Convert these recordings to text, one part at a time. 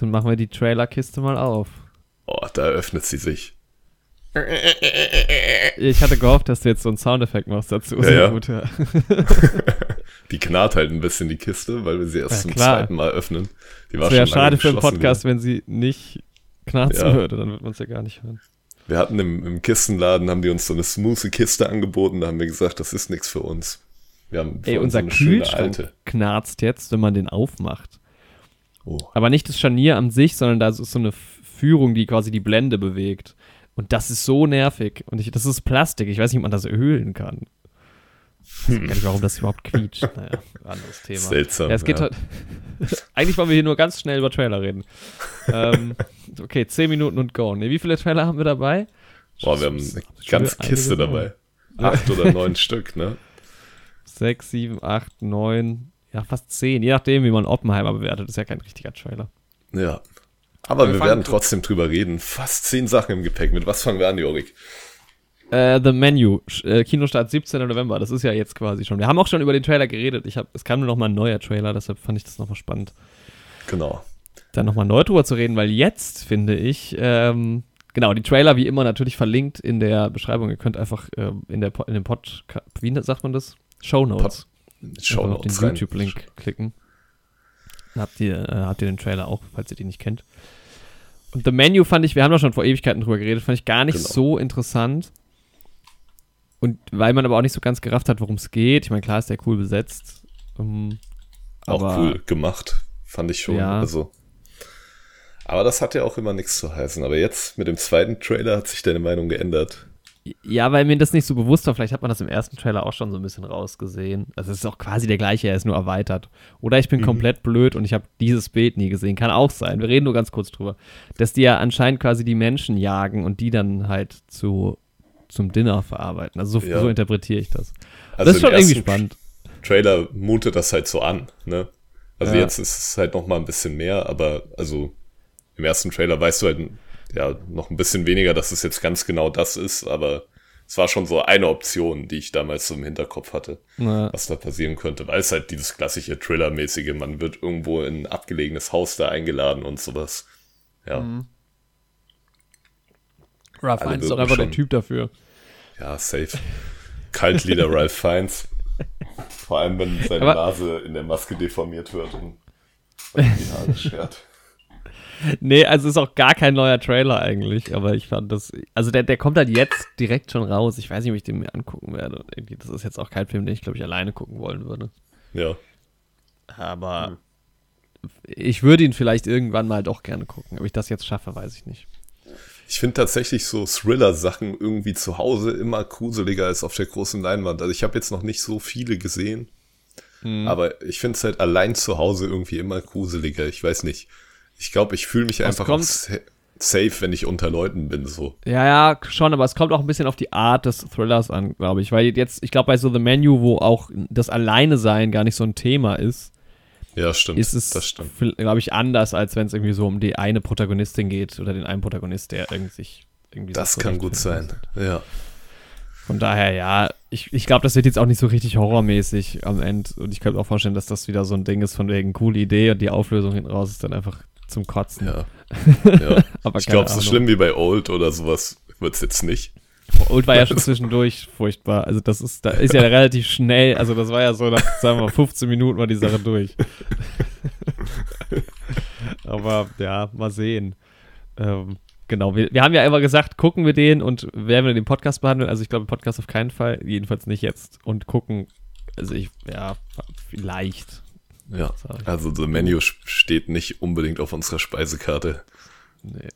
Dann machen wir die Trailerkiste mal auf. Oh, da öffnet sie sich. Ich hatte gehofft, dass du jetzt so einen Soundeffekt machst dazu. Ja, gut, ja. Die knarrt halt ein bisschen die Kiste, weil wir sie erst Ja, zum zweiten Mal öffnen. Die war Das wäre schade für einen Podcast, wenn sie nicht knarzen Ja. würde. Dann wird man es ja gar nicht hören. Wir hatten im, im Kistenladen, haben die uns so eine smoothie Kiste angeboten, da haben wir gesagt, das ist nichts für uns. Wir haben für Ey, uns unser so Kühlschrank knarzt jetzt, wenn man den aufmacht. Oh, Aber nicht das Scharnier an sich, sondern da ist so eine Führung, die quasi die Blende bewegt. Und das ist so nervig. Und ich, das ist Plastik. Ich weiß nicht, ob man das ölen kann. Ich weiß gar nicht, warum das überhaupt quietscht. Naja, anderes Thema. seltsam. Ja, es geht ja. Eigentlich wollen wir hier nur ganz schnell über Trailer reden. ähm, okay, 10 Minuten und go. Nee, wie viele Trailer haben wir dabei? Boah, wir haben eine ganze Kiste dabei. Acht oder neun Stück, ne? 6, 7, 8, 9, ja, fast 10. Je nachdem, wie man Oppenheimer bewertet. ist ja kein richtiger Trailer. Ja. Aber Wir wir werden trotzdem drüber reden. Fast zehn Sachen im Gepäck. Mit was fangen wir an, Jorik? Äh, The Menu, äh, Kinostart 17. November, das ist ja jetzt quasi schon. Wir haben auch schon über den Trailer geredet. Ich hab, es kam nur noch mal ein neuer Trailer, deshalb fand ich das nochmal spannend, Genau. da nochmal neu drüber zu reden, weil jetzt finde ich, ähm, genau, die Trailer wie immer natürlich verlinkt in der Beschreibung. Ihr könnt einfach ähm, in, der, in dem Pod, wie sagt man das? Show Notes. Mal auf den. YouTube-Link klicken. Dann habt ihr, äh, habt ihr den Trailer auch, falls ihr den nicht kennt. Und The Menu fand ich, wir haben da schon vor Ewigkeiten drüber geredet, fand ich gar nicht Genau. so interessant. Und weil man aber auch nicht so ganz gerafft hat, worum es geht. Ich meine, klar ist der cool besetzt. Ähm, Auch cool gemacht, fand ich schon. Ja. Also. Aber das hat ja auch immer nichts zu heißen. Aber jetzt mit dem zweiten Trailer hat sich deine Meinung geändert. Ja, weil mir das nicht so bewusst war. Vielleicht hat man das im ersten Trailer auch schon so ein bisschen rausgesehen. Also es ist auch quasi der gleiche, er ist nur erweitert. Oder ich bin Mhm. komplett blöd und ich habe dieses Bild nie gesehen. Kann auch sein. Wir reden nur ganz kurz drüber. Dass die ja anscheinend quasi die Menschen jagen und die dann halt zu, zum Dinner verarbeiten. Also so, Ja. so interpretiere ich das. Also das ist schon irgendwie spannend. Trailer mutet das halt so an, ne? Also Ja. jetzt ist es halt noch mal ein bisschen mehr, aber also im ersten Trailer weißt du halt ja noch ein bisschen weniger, dass es jetzt ganz genau das ist, aber es war schon so eine Option, die ich damals so im Hinterkopf hatte, Ja. was da passieren könnte, weil es halt dieses klassische Thriller-mäßige, man wird irgendwo in ein abgelegenes Haus da eingeladen und sowas. Ja, Mhm. Ralph Alle Fiennes ist doch einfach der Typ dafür. ja, safe. Kaltlieder Ralph Fiennes. Vor allem, wenn seine Aber- Nase in der Maske deformiert wird und die Haare schert. Nee, also ist auch gar kein neuer Trailer eigentlich, aber ich fand das, also der, der kommt halt jetzt direkt schon raus. Ich weiß nicht, ob ich den mir angucken werde. Irgendwie, das ist jetzt auch kein Film, den ich, glaube ich, alleine gucken wollen würde. Ja. Aber ich würde ihn vielleicht irgendwann mal doch gerne gucken. Ob ich das jetzt schaffe, weiß ich nicht. Ich finde tatsächlich so Thriller-Sachen irgendwie zu Hause immer gruseliger als auf der großen Leinwand. Also ich habe jetzt noch nicht so viele gesehen, Mhm. aber ich finde es halt allein zu Hause irgendwie immer gruseliger. Ich weiß nicht. Ich glaube, ich fühle mich einfach safe, wenn ich unter Leuten bin. So. Ja, ja, schon, aber es kommt auch ein bisschen auf die Art des Thrillers an, glaube ich. Weil jetzt, ich glaube, bei so The Menu, wo auch das Alleine-Sein gar nicht so ein Thema ist, Ja, stimmt. ist es, glaube ich, anders, als wenn es irgendwie so um die eine Protagonistin geht oder den einen Protagonist, der irgendwie sich irgendwie Das so kann gut sein. Ja. Von daher, ja, ich, ich glaube, das wird jetzt auch nicht so richtig horrormäßig am Ende. Und ich könnte mir auch vorstellen, dass das wieder so ein Ding ist von wegen coole Idee und die Auflösung hinten raus ist dann einfach zum Kotzen. Ja. ja. Aber Ich glaube, so schlimm wie bei Old oder sowas wird es jetzt nicht. Und war ja schon zwischendurch furchtbar. Also das ist, da ist ja relativ schnell, also das war ja so nach, sagen wir mal, 15 Minuten war die Sache durch. Aber ja, mal sehen. Ähm, genau, wir, wir haben ja immer gesagt, gucken wir den und werden wir den Podcast behandeln. Also ich glaube, Podcast auf keinen Fall, jedenfalls nicht jetzt. Und gucken, also ich, ja, vielleicht. Ja. Also, The Menu sch- steht nicht unbedingt auf unserer Speisekarte. Nee.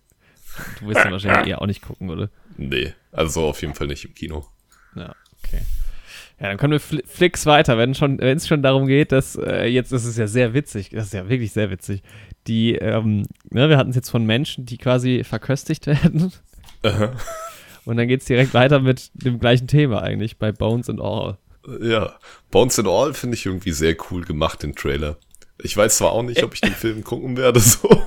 Du wirst dann wahrscheinlich eher auch nicht gucken, oder? Nee. Also, auf jeden Fall nicht im Kino. Ja, okay. Ja, dann können wir fl flicks weiter, wenn es schon darum geht, dass äh, jetzt ist es ja sehr witzig, das ist ja wirklich sehr witzig. Die, ähm, ne, wir hatten es jetzt von Menschen, die quasi verköstigt werden. Aha. Und dann geht es direkt weiter mit dem gleichen Thema eigentlich, bei Bones and All. Ja, Bones and All finde ich irgendwie sehr cool gemacht, den Trailer. Ich weiß zwar auch nicht, ob ich den Film gucken werde, so.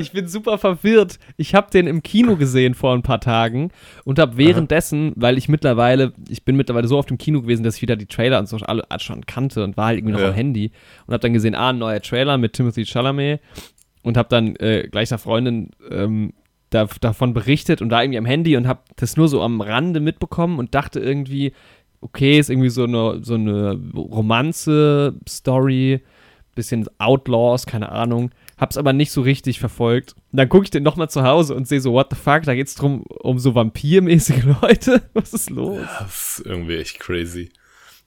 Ich bin super verwirrt. Ich habe den im Kino gesehen vor ein paar Tagen und habe währenddessen, weil ich mittlerweile, ich bin mittlerweile so auf dem Kino gewesen, dass ich wieder die Trailer und so alle schon kannte und war halt irgendwie noch Ja. am Handy und habe dann gesehen, ah, ein neuer Trailer mit Timothy Chalamet und habe dann äh, gleich einer Freundin ähm, da, davon berichtet und da irgendwie am Handy und habe das nur so am Rande mitbekommen und dachte irgendwie, okay, ist irgendwie so eine, so eine Romanze-Story, bisschen Outlaws, keine Ahnung. Hab's aber nicht so richtig verfolgt. Und dann gucke ich den nochmal zu Hause und sehe so, what the fuck, da geht's drum um so vampirmäßige Leute. Was ist los? Ja, das ist irgendwie echt crazy.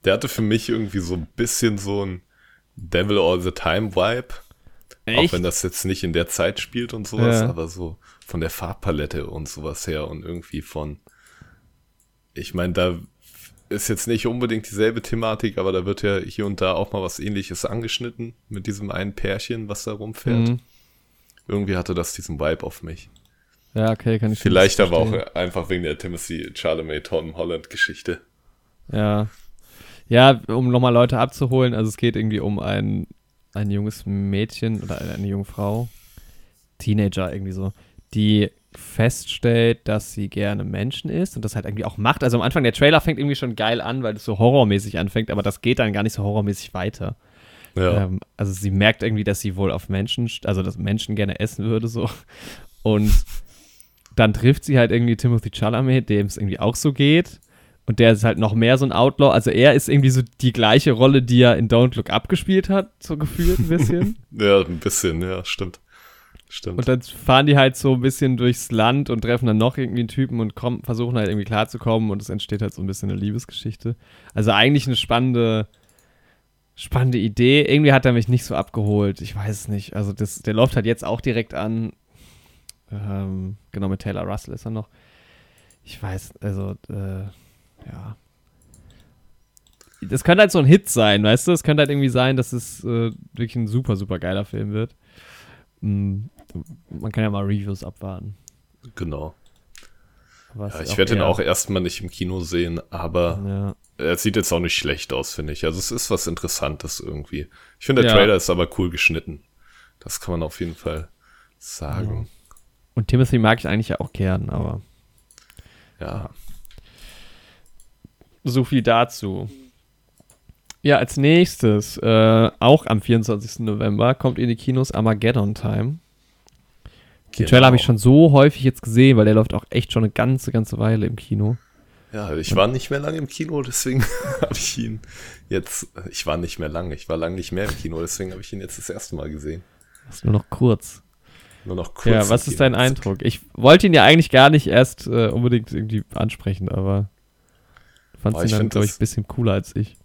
Der hatte für mich irgendwie so ein bisschen so ein Devil All the Time Vibe. Echt? Auch wenn das jetzt nicht in der Zeit spielt und sowas, ja. aber so von der Farbpalette und sowas her und irgendwie von. Ich meine, da ist jetzt nicht unbedingt dieselbe Thematik, aber da wird ja hier und da auch mal was ähnliches angeschnitten mit diesem einen Pärchen, was da rumfährt. Mhm. Irgendwie hatte das diesen Vibe auf mich. Ja, okay, kann ich Vielleicht aber auch einfach wegen der Timothy Charlemagne Tom Holland Geschichte. Ja. Ja, um nochmal Leute abzuholen, also es geht irgendwie um ein, ein junges Mädchen oder eine junge Frau, Teenager irgendwie so, die feststellt, dass sie gerne Menschen ist und das halt irgendwie auch macht. Also am Anfang, der Trailer fängt irgendwie schon geil an, weil es so horrormäßig anfängt, aber das geht dann gar nicht so horrormäßig weiter. Ja. Ähm, also sie merkt irgendwie, dass sie wohl auf Menschen, also dass Menschen gerne essen würde, so. Und dann trifft sie halt irgendwie Timothy Chalamet, dem es irgendwie auch so geht. Und der ist halt noch mehr so ein Outlaw. Also er ist irgendwie so die gleiche Rolle, die er in Don't Look Up gespielt hat, so gefühlt ein bisschen. ja, ein bisschen, ja, stimmt. Stimmt. Und dann fahren die halt so ein bisschen durchs Land und treffen dann noch irgendwie einen Typen und kommen, versuchen halt irgendwie klarzukommen und es entsteht halt so ein bisschen eine Liebesgeschichte. Also eigentlich eine spannende, spannende Idee. Irgendwie hat er mich nicht so abgeholt. Ich weiß es nicht. Also das, der läuft halt jetzt auch direkt an. Ähm, genau, mit Taylor Russell ist er noch. Ich weiß, also, äh, ja. Das könnte halt so ein Hit sein, weißt du? Es könnte halt irgendwie sein, dass es äh, wirklich ein super, super geiler Film wird. Mm, man kann ja mal Reviews abwarten. Genau. Ja, ich werde ihn auch erstmal nicht im Kino sehen, aber ja. er sieht jetzt auch nicht schlecht aus, finde ich. Also es ist was Interessantes irgendwie. Ich finde, der ja. Trailer ist aber cool geschnitten. Das kann man auf jeden Fall sagen. Und Timothy mag ich eigentlich auch gern, aber. Ja. So viel dazu. Ja, als nächstes, äh, auch am 24. November, kommt in die Kinos Armageddon Time. Den genau. Trailer habe ich schon so häufig jetzt gesehen, weil der läuft auch echt schon eine ganze, ganze Weile im Kino. Ja, ich war nicht mehr lange im Kino, deswegen habe ich ihn jetzt, ich war nicht mehr lange, ich war lange nicht mehr im Kino, deswegen habe ich ihn jetzt das erste Mal gesehen. Das ist nur noch kurz. Nur noch kurz. Ja, was ist dein Eindruck? Ich wollte ihn ja eigentlich gar nicht erst äh, unbedingt irgendwie ansprechen, aber fand ihn dann, glaube ich, ein bisschen cooler als ich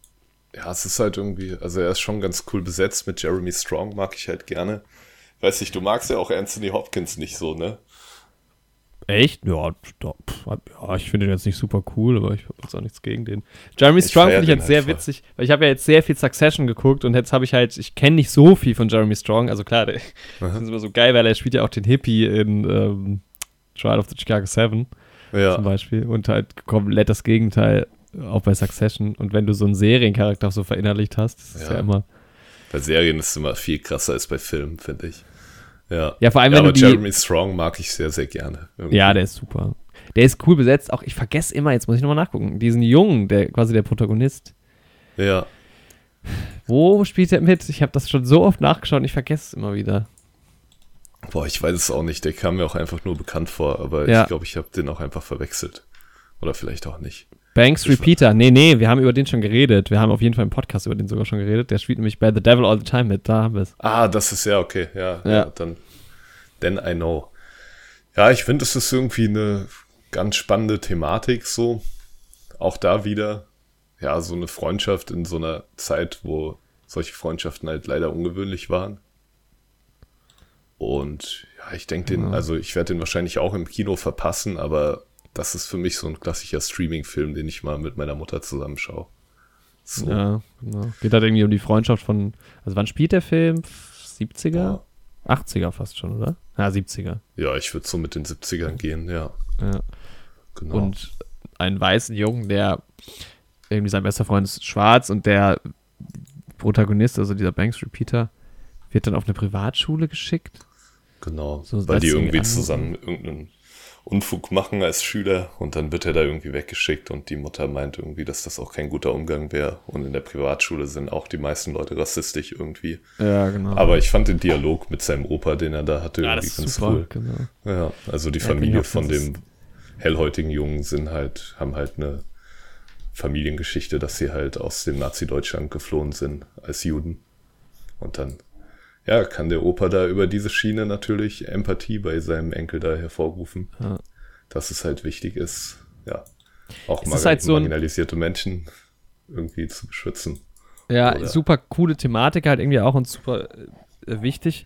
ja, es ist halt irgendwie, also er ist schon ganz cool besetzt mit Jeremy Strong, mag ich halt gerne. Weiß nicht, du magst ja auch Anthony Hopkins nicht so, ne? Echt? Ja, ja ich finde den jetzt nicht super cool, aber ich habe jetzt auch nichts gegen den. Jeremy ich Strong finde ich jetzt sehr einfach. witzig, weil ich habe ja jetzt sehr viel Succession geguckt und jetzt habe ich halt, ich kenne nicht so viel von Jeremy Strong, also klar, der Aha. ist immer so geil, weil er spielt ja auch den Hippie in ähm, Trial of the Chicago Seven ja. zum Beispiel und halt komplett das Gegenteil auch bei Succession. Und wenn du so einen Seriencharakter so verinnerlicht hast, das ist ja, ja immer. Bei Serien ist es immer viel krasser als bei Filmen, finde ich. Ja. ja, vor allem, wenn ja, aber du die, Jeremy Strong mag ich sehr, sehr gerne. Irgendwie. Ja, der ist super. Der ist cool besetzt. Auch ich vergesse immer, jetzt muss ich nochmal nachgucken, diesen Jungen, der quasi der Protagonist. Ja. Wo spielt er mit? Ich habe das schon so oft nachgeschaut und ich vergesse es immer wieder. Boah, ich weiß es auch nicht. Der kam mir auch einfach nur bekannt vor, aber ja. ich glaube, ich habe den auch einfach verwechselt. Oder vielleicht auch nicht. Banks Repeater. Nee, nee, wir haben über den schon geredet. Wir haben auf jeden Fall im Podcast über den sogar schon geredet. Der spielt nämlich bei The Devil All the Time mit. Da haben wir es. Ah, das ist ja okay. Ja, ja. ja dann. Then I know. Ja, ich finde, es ist irgendwie eine ganz spannende Thematik so. Auch da wieder. Ja, so eine Freundschaft in so einer Zeit, wo solche Freundschaften halt leider ungewöhnlich waren. Und ja, ich denke den, also ich werde den wahrscheinlich auch im Kino verpassen, aber das ist für mich so ein klassischer Streaming-Film, den ich mal mit meiner Mutter zusammenschaue. So. Ja, genau. Geht halt irgendwie um die Freundschaft von, also wann spielt der Film? 70er? Ja. 80er fast schon, oder? Ja, 70er. Ja, ich würde so mit den 70ern gehen, ja. ja. Genau. Und einen weißen Jungen, der irgendwie sein bester Freund ist schwarz und der Protagonist, also dieser Banks Repeater, wird dann auf eine Privatschule geschickt. Genau, so, weil die irgendwie zusammen irgendeinen Unfug machen als Schüler und dann wird er da irgendwie weggeschickt und die Mutter meint irgendwie, dass das auch kein guter Umgang wäre. Und in der Privatschule sind auch die meisten Leute rassistisch irgendwie. Ja, genau. Aber ich fand den Dialog mit seinem Opa, den er da hatte, ja, irgendwie das ist ganz super, cool. genau. Ja, also die Ja, Familie genau, von dem hellhäutigen Jungen sind halt, haben halt eine Familiengeschichte, dass sie halt aus dem Nazi-Deutschland geflohen sind als Juden. Und dann, ja, kann der Opa da über diese Schiene natürlich Empathie bei seinem Enkel da hervorrufen, Ja. dass es halt wichtig ist, ja, auch ist halt so marginalisierte Menschen irgendwie zu beschützen. Ja, Oder- super coole Thematik halt irgendwie auch und super äh, wichtig.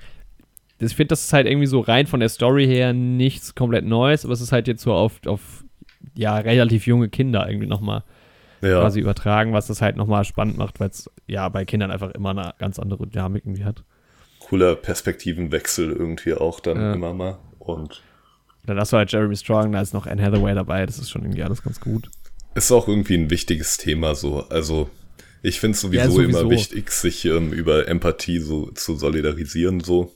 Ich finde, das ist halt irgendwie so rein von der Story her nichts komplett Neues, aber es ist halt jetzt so auf, auf ja, relativ junge Kinder irgendwie nochmal Ja, quasi übertragen, was das halt nochmal spannend macht, weil es ja bei Kindern einfach immer eine ganz andere Dynamik irgendwie hat. Cooler Perspektivenwechsel irgendwie auch dann Ja. immer mal. Und Dann hast du halt Jeremy Strong, da ist noch Anne Hathaway dabei, das ist schon irgendwie alles ganz gut. ist auch irgendwie ein wichtiges Thema so. Also ich finde es sowieso, Ja, sowieso. immer wichtig, sich ähm, über Empathie so zu solidarisieren so.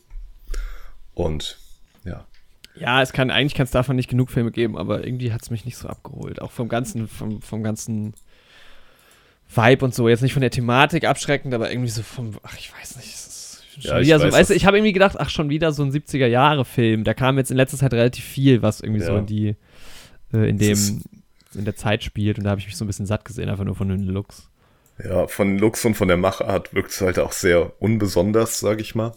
Und ja, Ja, es kann, eigentlich kann es davon nicht genug Filme geben, aber irgendwie hat es mich nicht so abgeholt. Auch vom ganzen, vom, vom ganzen Vibe und so. Jetzt nicht von der Thematik abschreckend, aber irgendwie so vom, ach, ich weiß nicht. Es ist Ja, ich so, weiß, weißt du, was- ich habe irgendwie gedacht, ach, schon wieder so ein 70er-Jahre-Film. Da kam jetzt in letzter Zeit relativ viel, was irgendwie so Ja. in die, äh, in dem, in der Zeit spielt. Und da habe ich mich so ein bisschen satt gesehen, einfach nur von den Looks. ja, von Lux und von der Machart wirkt es halt auch sehr unbesonders, sag ich mal.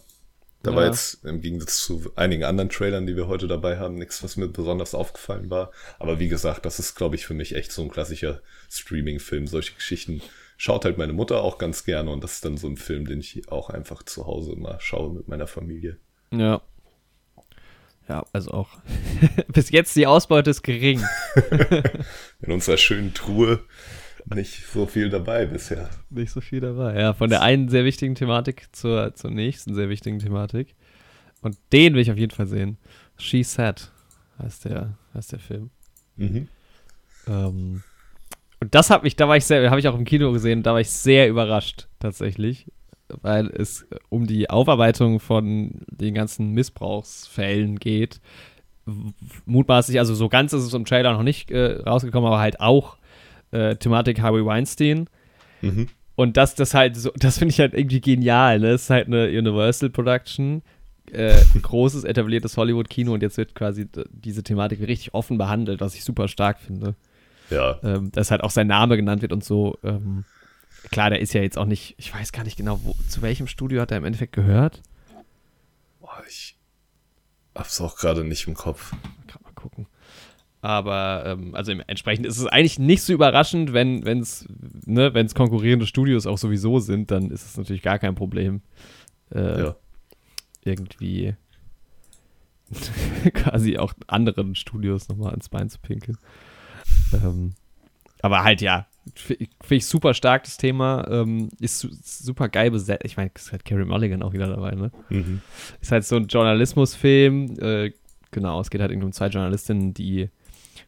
Da war Ja. jetzt im Gegensatz zu einigen anderen Trailern, die wir heute dabei haben, nichts, was mir besonders aufgefallen war. Aber wie gesagt, das ist, glaube ich, für mich echt so ein klassischer Streaming-Film. Solche Geschichten schaut halt meine Mutter auch ganz gerne und das ist dann so ein Film, den ich auch einfach zu Hause immer schaue mit meiner Familie. Ja. Ja, also auch. Bis jetzt die Ausbeute ist gering. In unserer schönen Truhe nicht so viel dabei bisher. Nicht so viel dabei. Ja, von der einen sehr wichtigen Thematik zur, zur nächsten sehr wichtigen Thematik. Und den will ich auf jeden Fall sehen. She Said heißt der, heißt der Film. Mhm. Ähm, und das hat mich, da war ich sehr, habe ich auch im Kino gesehen, da war ich sehr überrascht tatsächlich, weil es um die Aufarbeitung von den ganzen Missbrauchsfällen geht. Mutmaßlich, also so ganz ist es im Trailer noch nicht äh, rausgekommen, aber halt auch äh, Thematik Harvey Weinstein. Mhm. Und das, das halt so, das finde ich halt irgendwie genial, ne? Es ist halt eine Universal Production, äh, ein großes, etabliertes Hollywood-Kino und jetzt wird quasi diese Thematik richtig offen behandelt, was ich super stark finde. Ja, Ähm, dass halt auch sein Name genannt wird und so. Ähm, klar, der ist ja jetzt auch nicht, ich weiß gar nicht genau, wo, zu welchem Studio hat er im Endeffekt gehört. Boah, ich hab's auch gerade nicht im Kopf. Kann mal gucken. Aber ähm, also entsprechend ist es eigentlich nicht so überraschend, wenn es ne, wenn's konkurrierende Studios auch sowieso sind, dann ist es natürlich gar kein Problem. Äh, Ja. irgendwie quasi auch anderen Studios nochmal ans Bein zu pinkeln. Ähm, aber halt ja, finde ich super stark das Thema. Ähm, ist su super geil besetzt. Ich meine, ist halt Carrie Mulligan auch wieder dabei, ne? Mhm. Ist halt so ein Journalismusfilm. Äh, genau, es geht halt irgendwie um zwei Journalistinnen, die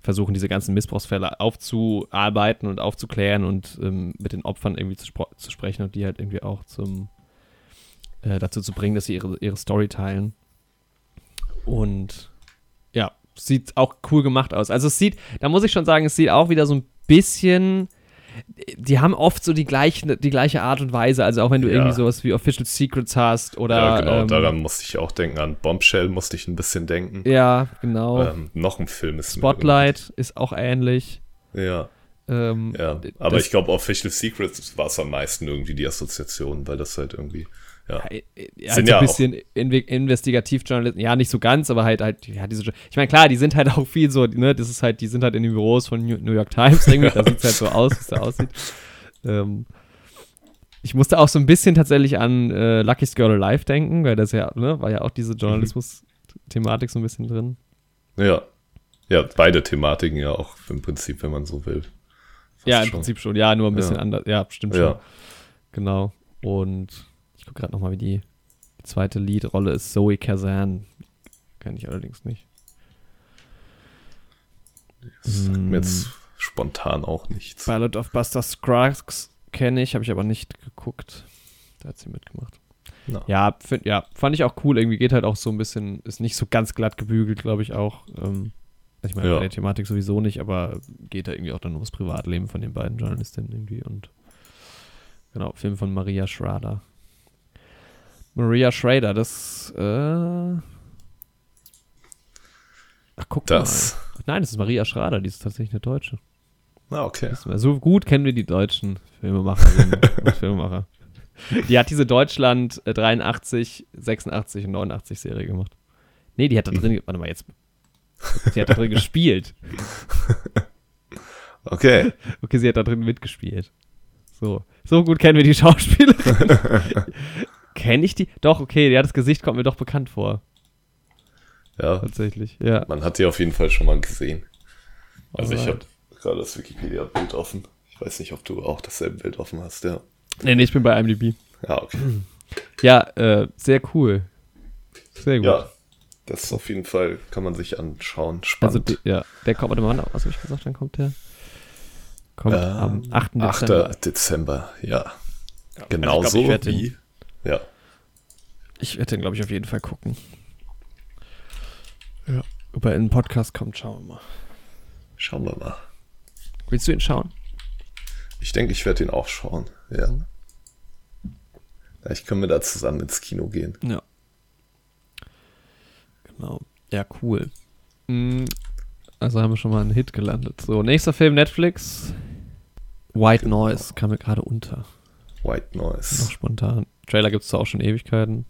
versuchen, diese ganzen Missbrauchsfälle aufzuarbeiten und aufzuklären und ähm, mit den Opfern irgendwie zu, zu sprechen und die halt irgendwie auch zum äh, dazu zu bringen, dass sie ihre, ihre Story teilen. Und sieht auch cool gemacht aus. Also es sieht, da muss ich schon sagen, es sieht auch wieder so ein bisschen. Die haben oft so die gleiche, die gleiche Art und Weise. Also auch wenn du Ja. irgendwie sowas wie Official Secrets hast oder. ja, genau, ähm, daran musste ich auch denken. An Bombshell musste ich ein bisschen denken. Ja, genau. Ähm, noch ein Film ist Spotlight ist auch ähnlich. Ja, Ähm, ja. Aber ich glaube, Official Secrets war es am meisten irgendwie die Assoziation, weil das halt irgendwie, ja. äh, äh, Sind halt so ja ein bisschen Inve Investigativjournalisten, ja, nicht so ganz, aber halt, halt, ja, diese, ich meine, klar, die sind halt auch viel so, ne, das ist halt, die sind halt in den Büros von New New York Times irgendwie, da sieht es halt so aus, wie es da aussieht. Ähm, ich musste auch so ein bisschen tatsächlich an äh, Lucky's Girl Alive denken, weil das ja, ne, war ja auch diese Journalismus-Thematik so ein bisschen drin. Ja. Ja, beide Thematiken ja auch im Prinzip, wenn man so will. Fast ja, im schon. Prinzip schon, ja, nur ein bisschen Ja. anders, ja, stimmt schon. Ja. Genau. Und ich gucke gerade nochmal, wie die zweite Leadrolle ist. Zoe Kazan. Kenne ich allerdings nicht. Das sagt Hm. mir jetzt spontan auch nichts. Ballad of Buster Scruggs kenne ich, habe ich aber nicht geguckt. Da hat sie mitgemacht. Na. Ja, find, ja, fand ich auch cool. Irgendwie geht halt auch so ein bisschen, ist nicht so ganz glatt gebügelt, glaube ich auch. Ähm, Ich meine, Ja. bei der Thematik sowieso nicht, aber geht da irgendwie auch dann ums Privatleben von den beiden Journalistinnen irgendwie und genau, Film von Maria Schrader. Maria Schrader, das äh Ach, guck Das. mal. Nein, das ist Maria Schrader, die ist tatsächlich eine Deutsche. Ah, okay. So gut kennen wir die deutschen Filmemacherinnen und Filmemacher. Die hat diese Deutschland äh, 83, 86 und 89 Serie gemacht. Nee, die hat da drin, warte mal jetzt. Sie hat da drin gespielt. Okay. Okay, sie hat da drin mitgespielt. So, so gut kennen wir die Schauspielerin. Kenne ich die? Doch, okay, ja, das Gesicht kommt mir doch bekannt vor. Ja, Tatsächlich, ja. man hat die auf jeden Fall schon mal gesehen. Also ich habe Alright. gerade das Wikipedia-Bild offen. Ich weiß nicht, ob du auch dasselbe Bild offen hast, ja. Nee, nee, ich bin bei IMDb. Ja, okay. Ja, äh, sehr cool. Sehr gut. Ja, das ist auf jeden Fall, kann man sich anschauen. Also, Spannend. die, ja, der kommt, warte mal, was habe ich gesagt, dann kommt der? Kommt Ähm, am 8. 8. Dezember. Dezember, ja. Also Genauso den- wie. Ja. Ich werde den, glaube ich, auf jeden Fall gucken. Ja. Ob er in den Podcast kommt, schauen wir mal. Schauen wir mal. Willst du ihn schauen? Ich denke, ich werde ihn auch schauen. Ja. Vielleicht können wir da zusammen ins Kino gehen. Ja. Genau. Ja, cool. Mm, Also haben wir schon mal einen Hit gelandet. So, nächster Film Netflix. White Genau. Noise kam mir gerade unter. White Noch Noise. spontan. Trailer gibt es auch schon Ewigkeiten.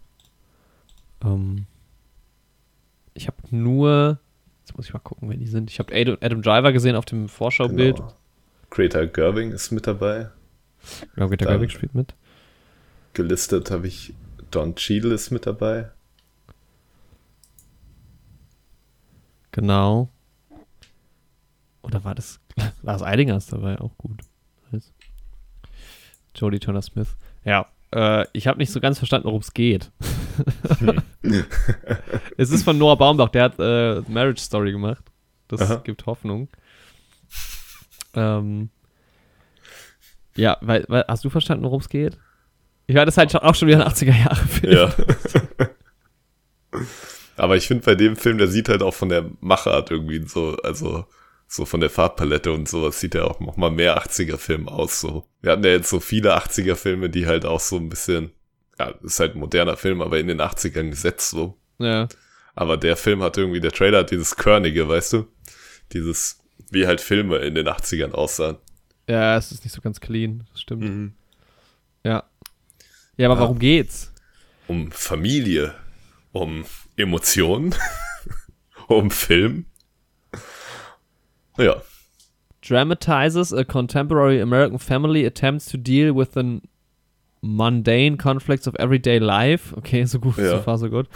Ähm, ich habe nur. Jetzt muss ich mal gucken, wer die sind. Ich habe Adam, Driver gesehen auf dem Vorschaubild. Genau. Greta Gerwig ist mit dabei. Glaube, Greta Dann- Gerwig spielt mit. Gelistet habe ich Don Cheadle ist mit dabei. Genau. Oder war das. Lars Eidinger ist dabei, auch gut. Nice. Jodie Turner Smith. Ja, äh, ich habe nicht so ganz verstanden, worum es geht. es ist von Noah Baumbach, der hat äh, Marriage Story gemacht. Das Aha. gibt Hoffnung. Ähm, ja, weil, weil, hast du verstanden, worum es geht? Ich war das halt schon- auch schon wieder ein 80er-Jahre-Film. Ja. Aber ich finde bei dem Film, der sieht halt auch von der Machart irgendwie so, also so von der Farbpalette und sowas sieht er auch noch mal mehr 80er-Film aus. So. Wir hatten ja jetzt so viele 80er-Filme, die halt auch so ein bisschen, ja, ist halt ein moderner Film, aber in den 80ern gesetzt so. ja. Aber der Film hat irgendwie, der Trailer hat dieses Körnige, weißt du? Dieses, wie halt Filme in den 80ern aussahen. Ja, es ist nicht so ganz clean, das stimmt. Mhm. Ja. Ja, aber Ja. warum geht's? Um Familie, um Emotionen, um Film. Ja. Dramatizes a contemporary American family attempts to deal with the mundane conflicts of everyday life. Okay, so gut, Ja. so far so good.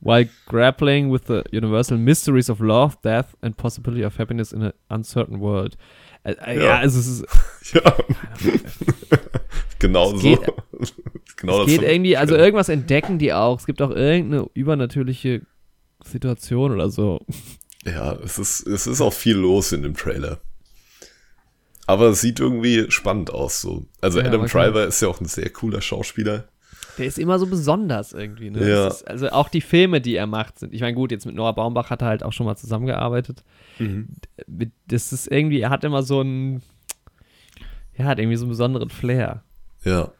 While grappling with the universal mysteries of love, death and possibility of happiness in an uncertain world. Äh, äh, ja. Ja. also es ist, Ja. genau Es so. geht- genau es geht so. irgendwie, also irgendwas entdecken die auch. Es gibt auch irgendeine übernatürliche Situation oder so. Ja, es ist, es ist auch viel los in dem Trailer. Aber es sieht irgendwie spannend aus, so. Also Ja, Adam. Driver ist ja auch ein sehr cooler Schauspieler. Der ist immer so besonders irgendwie, ne? Ja. Ist, also auch die Filme, die er macht, sind. Ich meine, gut, jetzt mit Noah Baumbach hat er halt auch schon mal zusammengearbeitet. Mit- Das ist irgendwie, er hat immer so einen. Ja, hat irgendwie so einen besonderen Flair. Ja.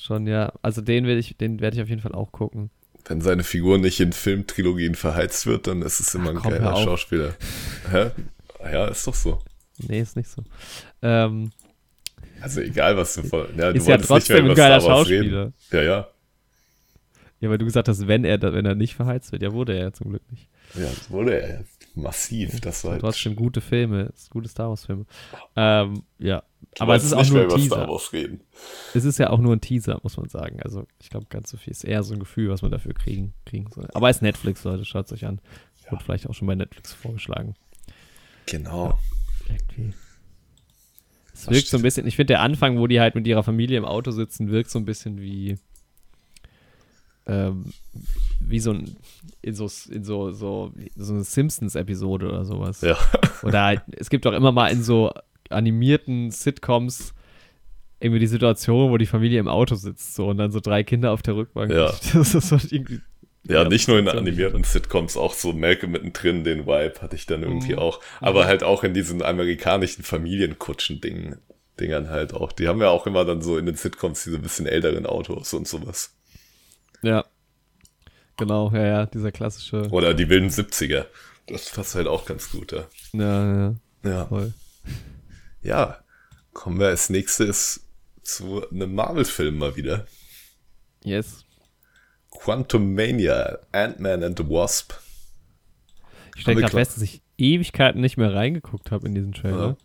Schon, ja. Also den will ich, den werde ich auf jeden Fall auch gucken. Wenn seine Figur nicht in Filmtrilogien verheizt wird, dann ist es immer ein komm, geiler. Schauspieler. Hä? Ja, ist doch so. Nee, ist nicht so. Ähm, Also egal, was du von. Ja, du ist ja wolltest nicht mehr trotzdem ein über geiler Star Wars Schauspieler. reden. Ja, ja. Ja, weil du gesagt hast, wenn er, wenn er nicht verheizt wird. Ja, wurde er ja zum Glück nicht. Ja, das wurde er massiv. Das war halt Trotzdem gute Filme, ist gute Star Wars-Filme. Ähm, ja. Du Aber es ist auch nicht nur mehr ein über Star Teaser. Wars reden. Es ist ja auch nur ein Teaser, muss man sagen. Also, ich glaube, ganz so viel ist eher so ein Gefühl, was man dafür kriegen, kriegen soll. Aber es ist Netflix, Leute, schaut es euch an. Wird vielleicht auch schon bei Netflix vorgeschlagen. Genau. Irgendwie. Es wirkt so ein bisschen, ich finde, der Anfang, wo die halt mit ihrer Familie im Auto sitzen, wirkt so ein bisschen wie. Ähm, wie so ein. In so, in so, so, so eine Simpsons-Episode oder sowas. Ja. Oder halt, es gibt auch immer mal in so animierten Sitcoms irgendwie die Situation, wo die Familie im Auto sitzt so und dann so drei Kinder auf der Rückbank. Ja. Das ist so irgendwie Ja, ja nicht nur in animierten Sitcoms, auch so Melke mittendrin, den Vibe hatte ich dann irgendwie mhm. auch. Aber mhm. halt auch in diesen amerikanischen Familienkutschen-Dingen. Dingern halt auch. Die haben ja auch immer dann so in den Sitcoms diese bisschen älteren Autos und sowas. Ja. Genau, ja, ja, dieser klassische. Oder die wilden 70er. Das passt halt auch ganz gut, ja. Ja, ja. Ja. Voll. Ja. Kommen wir als nächstes zu einem Marvel-Film mal wieder. Yes. Quantum Mania, Ant-Man and the Wasp. Ich stelle gerade fest, dass ich Ewigkeiten nicht mehr reingeguckt habe in diesen Trailer. Ja.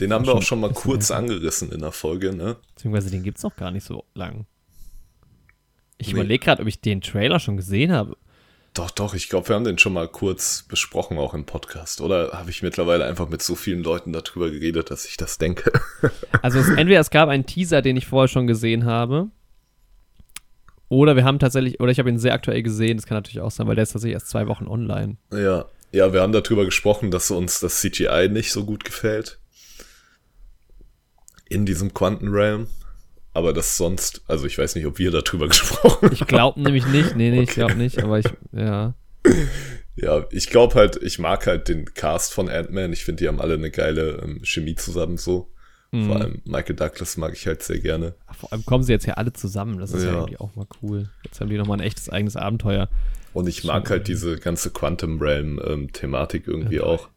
Den haben wir auch schon mal kurz angerissen in der Folge, ne? Beziehungsweise den gibt es noch gar nicht so lang. Ich nee. überlege gerade, ob ich den Trailer schon gesehen habe. Doch, doch, ich glaube, wir haben den schon mal kurz besprochen, auch im Podcast. Oder habe ich mittlerweile einfach mit so vielen Leuten darüber geredet, dass ich das denke? also es, entweder es gab einen Teaser, den ich vorher schon gesehen habe. Oder wir haben tatsächlich, oder ich habe ihn sehr aktuell gesehen, das kann natürlich auch sein, weil der ist tatsächlich erst zwei Wochen online. Ja, ja, wir haben darüber gesprochen, dass uns das CGI nicht so gut gefällt. In diesem Quantenrealm aber das sonst, also ich weiß nicht, ob wir darüber gesprochen haben. Ich glaube nämlich nicht, nee, nee, okay. ich glaube nicht, aber ich, ja. Ja, ich glaube halt, ich mag halt den Cast von Ant-Man. Ich finde, die haben alle eine geile ähm, Chemie zusammen so. Mhm. Vor allem Michael Douglas mag ich halt sehr gerne. Vor allem kommen sie jetzt ja alle zusammen. Das ist ja, ja irgendwie auch mal cool. Jetzt haben die nochmal ein echtes eigenes Abenteuer. Und ich mag halt diese ganze Quantum Realm-Thematik ähm, irgendwie dabei. auch.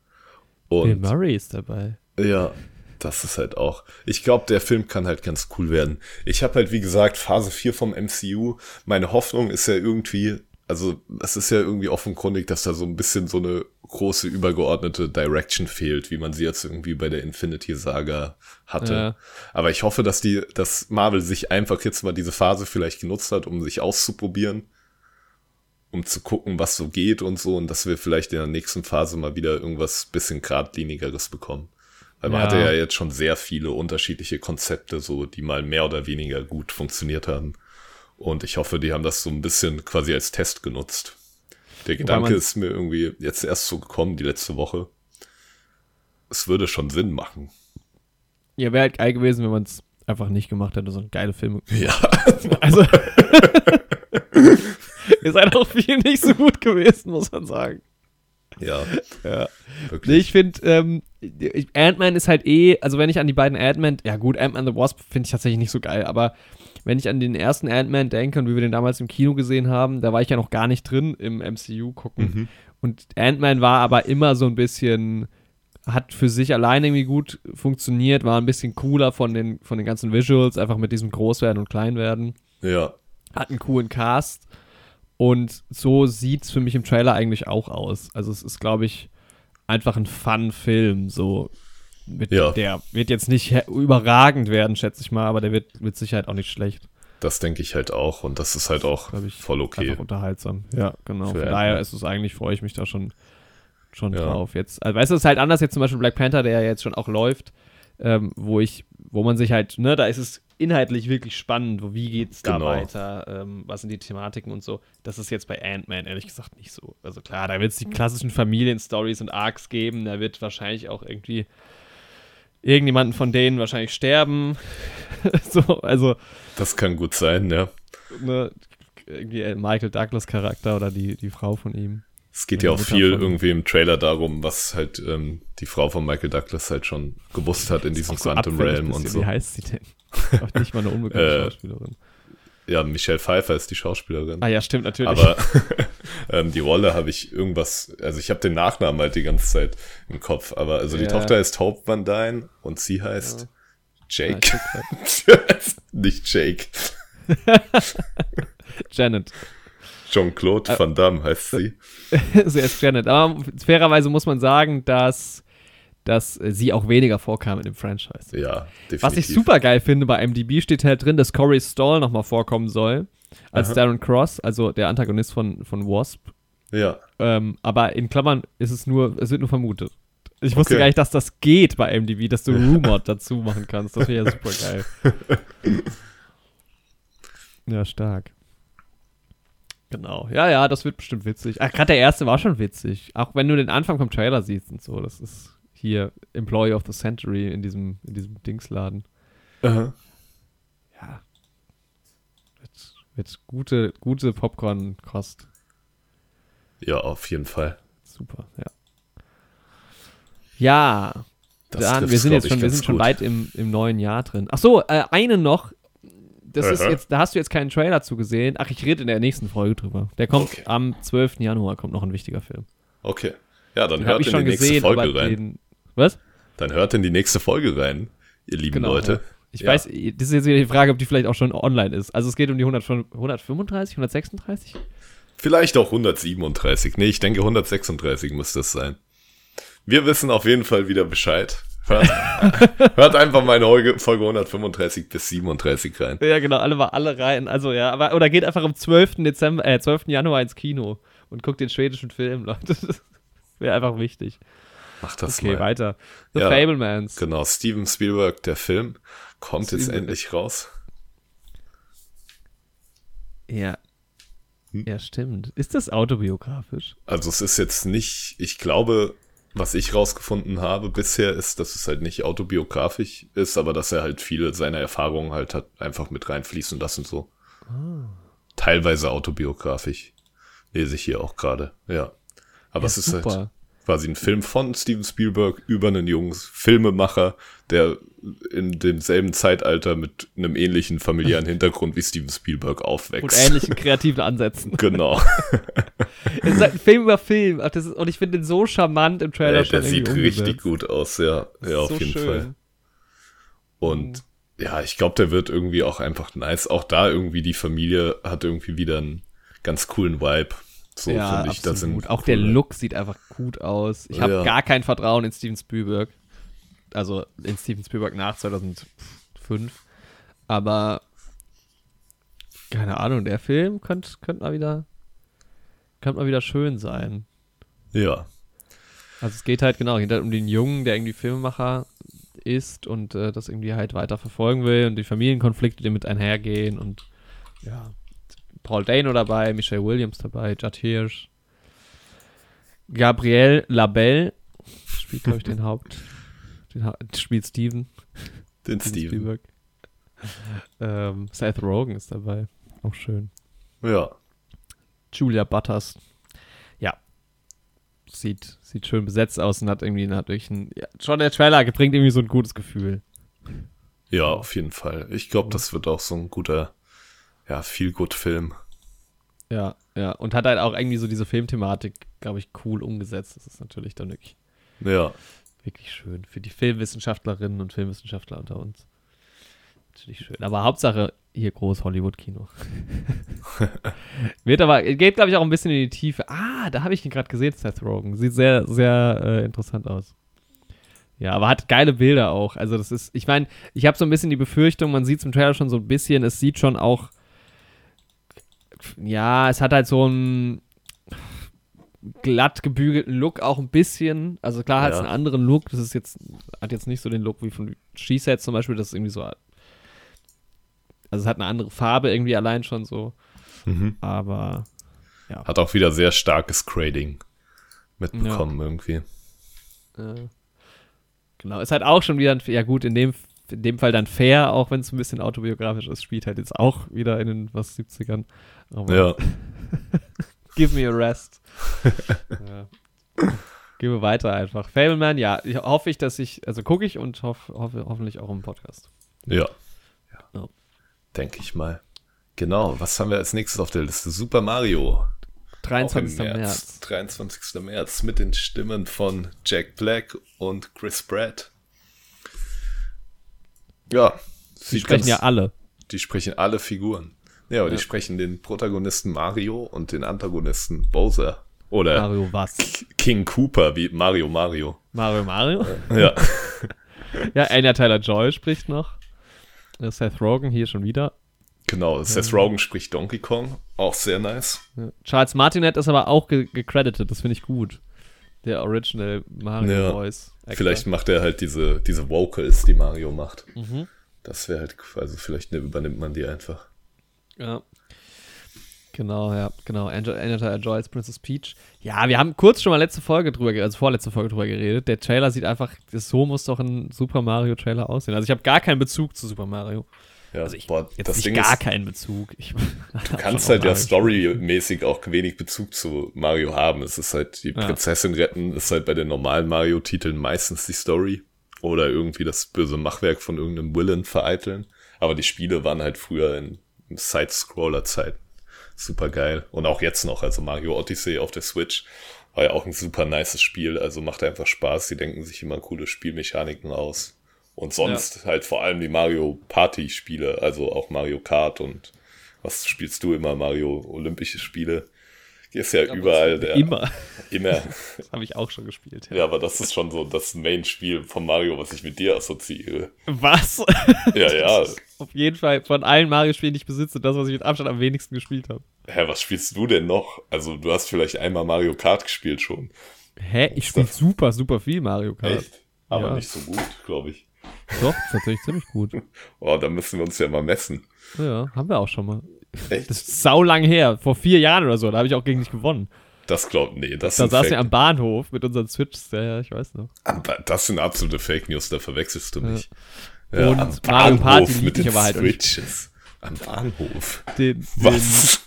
Und Bill Murray ist dabei. Ja, das ist halt auch. Ich glaube, der Film kann halt ganz cool werden. Ich habe halt, wie gesagt, Phase 4 vom MCU. Meine Hoffnung ist ja irgendwie, also es ist ja irgendwie offenkundig, dass da so ein bisschen so eine große übergeordnete Direction fehlt, wie man sie jetzt irgendwie bei der Infinity Saga hatte. Ja. Aber ich hoffe, dass die, dass Marvel sich einfach jetzt mal diese Phase vielleicht genutzt hat, um sich auszuprobieren, um zu gucken, was so geht und so, und dass wir vielleicht in der nächsten Phase mal wieder irgendwas bisschen geradlinigeres bekommen. Weil man ja. hatte ja jetzt schon sehr viele unterschiedliche Konzepte, so die mal mehr oder weniger gut funktioniert haben. Und ich hoffe, die haben das so ein bisschen quasi als Test genutzt. Der Gedanke ist mir irgendwie jetzt erst so gekommen, die letzte Woche. Es würde schon Sinn machen. Ja, wäre halt geil gewesen, wenn man es einfach nicht gemacht hätte, so ein geile Film. Ja. Also. ihr seid auch viel nicht so gut gewesen, muss man sagen. Ja. ja. Wirklich. Ich finde, ähm, Ant-Man ist halt eh, also wenn ich an die beiden Ant-Man, ja gut, Ant-Man the Wasp finde ich tatsächlich nicht so geil, aber wenn ich an den ersten Ant-Man denke und wie wir den damals im Kino gesehen haben, da war ich ja noch gar nicht drin im MCU gucken. Mhm. Und Ant-Man war aber immer so ein bisschen, hat für sich alleine irgendwie gut funktioniert, war ein bisschen cooler von den, von den ganzen Visuals, einfach mit diesem Großwerden und Kleinwerden. Ja. Hat einen coolen Cast. Und so sieht es für mich im Trailer eigentlich auch aus. Also es ist, glaube ich, einfach ein Fun-Film. So mit, ja. Der wird jetzt nicht überragend werden, schätze ich mal, aber der wird mit Sicherheit auch nicht schlecht. Das denke ich halt auch und das ist halt auch ich, voll okay. Einfach unterhaltsam. Ja, genau. Für Von daher ist es eigentlich, freue ich mich da schon, schon ja. drauf. Jetzt, also weißt du, es ist halt anders jetzt zum Beispiel Black Panther, der ja jetzt schon auch läuft, ähm, wo ich, wo man sich halt, ne, da ist es inhaltlich wirklich spannend. Wie geht's da genau. weiter? Ähm, was sind die Thematiken und so? Das ist jetzt bei Ant-Man ehrlich gesagt nicht so. Also klar, da wird es die klassischen Familienstories und Arcs geben. Da wird wahrscheinlich auch irgendwie irgendjemanden von denen wahrscheinlich sterben. so, also. Das kann gut sein, ja. Ne, irgendwie Michael Douglas Charakter oder die, die Frau von ihm. Es geht ja auch viel irgendwie im Trailer darum, was halt ähm, die Frau von Michael Douglas halt schon gewusst hat in diesem so Quantum Realm und so. Wie heißt sie denn? Auch nicht mal eine unbekannte äh, Schauspielerin. Ja, Michelle Pfeiffer ist die Schauspielerin. Ah ja, stimmt, natürlich. Aber ähm, die Rolle habe ich irgendwas, also ich habe den Nachnamen halt die ganze Zeit im Kopf, aber also die ja. Tochter heißt Hope Van Dyne und sie heißt ja. Jake. Ja, Nicht Jake. Janet. Jean-Claude Van Damme heißt sie. sie ist Janet. Aber fairerweise muss man sagen, dass, dass sie auch weniger vorkam in dem Franchise. Ja, definitiv. Was ich super geil finde, bei MDB steht halt drin, dass Corey Stall nochmal vorkommen soll. Als Aha. Darren Cross, also der Antagonist von, von Wasp. Ja. Ähm, aber in Klammern ist es nur, es wird nur vermutet. Ich wusste okay. gar nicht, dass das geht bei MDB, dass du Rumored dazu machen kannst. Das wäre ja super geil. ja, stark. Genau. Ja, ja, das wird bestimmt witzig. Ach, gerade der erste war schon witzig. Auch wenn du den Anfang vom Trailer siehst und so. Das ist hier Employee of the Century in diesem, in diesem Dingsladen. Aha. Ja. Wird, wird gute, gute Popcorn-Kost. Ja, auf jeden Fall. Super, ja. Ja, Das dann, wir sind jetzt schon, wir sind schon weit im, im neuen Jahr drin. Ach so, äh, eine noch. Das ist Aha. jetzt, da hast du jetzt keinen Trailer zu gesehen. Ach, ich rede in der nächsten Folge drüber. Der kommt Okay. am 12. Januar, kommt noch ein wichtiger Film. Okay. Ja, dann Den hört ich in schon die nächste gesehen, Folge rein. den, was? Dann hört in die nächste Folge rein, ihr lieben Genau, Leute. ja. Ich Ja. weiß, das ist jetzt wieder die Frage, ob die vielleicht auch schon online ist. Also es geht um die 100, 135, 136? Vielleicht auch 137. Nee, ich denke 136 müsste es sein. Wir wissen auf jeden Fall wieder Bescheid. Hört, hört einfach meine Folge Folge 135 bis 37 rein. Ja, genau, alle mal alle rein. Also ja, aber oder geht einfach am 12. Dezember, äh, 12. Januar ins Kino und guckt den schwedischen Film, Leute. Das wäre einfach wichtig. Macht das Okay, mal. weiter. The Ja. Fablemans. Genau, Steven Spielberg, der Film, kommt jetzt Steven- endlich raus. Ja. Hm? Ja, stimmt. Ist das autobiografisch? Also es ist jetzt nicht, ich glaube, was ich rausgefunden habe bisher, ist, dass es halt nicht autobiografisch ist, aber dass er halt viele seiner Erfahrungen halt hat einfach mit reinfließen lassen so. Teilweise autobiografisch. Lese ich hier auch gerade, ja. Aber Ja, es ist halt super. Quasi ein Film von Steven Spielberg über einen jungen Filmemacher, der in demselben Zeitalter mit einem ähnlichen familiären Hintergrund wie Steven Spielberg Und aufwächst. ähnlichen kreativen Ansätzen. Genau. es ist halt ein Film über Film. Ist, und ich finde den so charmant im Trailer schon der sieht irgendwie richtig umgesetzt. gut aus, ja. Das Ja, auf so jeden schön. Fall. Und ja, ich glaube, der wird irgendwie auch einfach nice. Auch da irgendwie die Familie hat irgendwie wieder einen ganz coolen Vibe. So ja, finde ich. Das sind absolut. Auch der coole- Look sieht einfach gut aus. Ich habe Ja. gar kein Vertrauen in Steven Spielberg. Also in Steven Spielberg nach 2005. Aber keine Ahnung, der Film könnte könnt mal wieder könnte mal wieder schön sein. Ja, Also es geht halt genau geht halt um den Jungen, der irgendwie Filmemacher ist und äh, das irgendwie halt weiter verfolgen will und die Familienkonflikte, die mit einhergehen und ja, Paul Dano dabei, Michelle Williams dabei, Judd Hirsch, Gabriel Labelle spielt, glaube ich, den Haupt, den ha spielt Steven, den Steven. Spielberg. Ähm, Seth Rogen ist dabei, auch schön. Ja, Julia Butters. Ja. Sieht, sieht schön besetzt aus und hat irgendwie natürlich ein, ja, schon der Trailer bringt irgendwie so ein gutes Gefühl. ja, auf jeden Fall. Ich glaube, das wird auch so ein guter, ja, viel gut Film. Ja, ja. Und hat halt auch irgendwie so diese Filmthematik, glaube ich, cool umgesetzt. Das ist natürlich dann wirklich, Ja, wirklich schön. Für die Filmwissenschaftlerinnen und Filmwissenschaftler unter uns. Natürlich schön. Aber Hauptsache hier groß Hollywood-Kino. Wird aber, geht, glaube ich, auch ein bisschen in die Tiefe. Ah, da habe ich ihn gerade gesehen, Seth Rogen. Sieht sehr, sehr äh, interessant aus. Ja, aber hat geile Bilder auch. Also das ist, ich meine, ich habe so ein bisschen die Befürchtung, man sieht es im Trailer schon so ein bisschen, es sieht schon auch, ja, es hat halt so einen glatt gebügelten Look auch ein bisschen. Also klar hat es Ja. einen anderen Look. Das ist jetzt, hat jetzt nicht so den Look wie von She-Set zum Beispiel, das ist irgendwie so, also es hat eine andere Farbe irgendwie allein schon so. mhm. Aber hat auch wieder sehr starkes Grading mitbekommen irgendwie. Äh, genau, ist halt auch schon wieder, ein, ja gut, in dem, in dem Fall dann fair, auch wenn es ein bisschen autobiografisch ist, spielt halt jetzt auch wieder in den was 70ern. Aber Ja, give me a rest. ja. Gehen wir weiter einfach. Fableman, ja, ich, hoffe ich, dass ich, also gucke ich und hoff, hoffe hoffentlich auch im Podcast. ja. Ja. Denke ich mal. Genau, was haben wir als nächstes auf der Liste? Super Mario. Auch im 23. März. 23. März mit den Stimmen von Jack Black und Chris Pratt. Ja, Die sprechen ganz- ja alle. Die sprechen alle Figuren. Ja, aber Ja. die sprechen den Protagonisten Mario und den Antagonisten Bowser. Oder Mario was? King Cooper wie Mario Mario. Mario Mario? Ja, Ja, Anya Tyler-Joy spricht noch. Äh, Seth Rogen hier schon wieder. genau. Seth Rogen spricht Donkey Kong. Auch sehr nice. Charles Martinet ist aber auch ge gecredited, das finde ich gut. Der Original Mario Ja. Voice. Actor. Vielleicht macht er halt diese, diese Vocals, die Mario macht. Mhm. Das wäre halt, also vielleicht ne, übernimmt man die einfach. Ja. Genau, ja, genau. Anya Tyler-Joy als Princess Peach. Ja, wir haben kurz schon mal letzte Folge drüber, also vorletzte Folge drüber geredet. Der Trailer sieht einfach, so muss doch ein Super Mario Trailer aussehen. Also ich habe gar keinen Bezug zu Super Mario. Ja, Also ich, boah, jetzt das nicht Ding gar ist, keinen Bezug. Ich, du kannst halt ja storymäßig auch wenig Bezug zu Mario haben. Es ist halt die Ja. Prinzessin retten, ist halt bei den normalen Mario-Titeln meistens die Story. Oder irgendwie das böse Machwerk von irgendeinem Villain vereiteln. Aber die Spiele waren halt früher in, in Side-Scroller-Zeiten super geil. Und auch jetzt noch, also Mario Odyssey auf der Switch war ja auch ein super nices Spiel. Also macht einfach Spaß. Die denken sich immer coole Spielmechaniken aus. Und sonst halt vor allem die Mario Party Spiele, also auch Mario Kart und was spielst du immer? Mario Olympische Spiele. Ist ja, überall der. Immer. Immer. Das habe ich auch schon gespielt. Ja, aber das ist schon so das Main-Spiel von Mario, was ich mit dir assoziiere. Was? Ja, ja. Auf jeden Fall von allen Mario-Spielen, die ich besitze, das, was ich mit Abstand am wenigsten gespielt habe. Hä, was spielst du denn noch? Also, du hast vielleicht einmal Mario Kart gespielt schon. Hä? Ich spiele super, super viel Mario Kart. Echt? Aber Ja. nicht so gut, glaube ich. Doch, tatsächlich ziemlich gut. Oh, da müssen wir uns ja mal messen. Ja, haben wir auch schon mal. Echt? Das ist sau lang her, vor vier Jahren oder so, da habe ich auch gegen dich gewonnen. Das glaubt, nee, das Da saßen wir am Bahnhof mit unseren Switches, ja, ja, ich weiß noch. Aber das sind absolute Fake News, da verwechselst du mich. Und Mario Party lieb mit den aber halt. Switches. Am Bahnhof. Den, den, Was?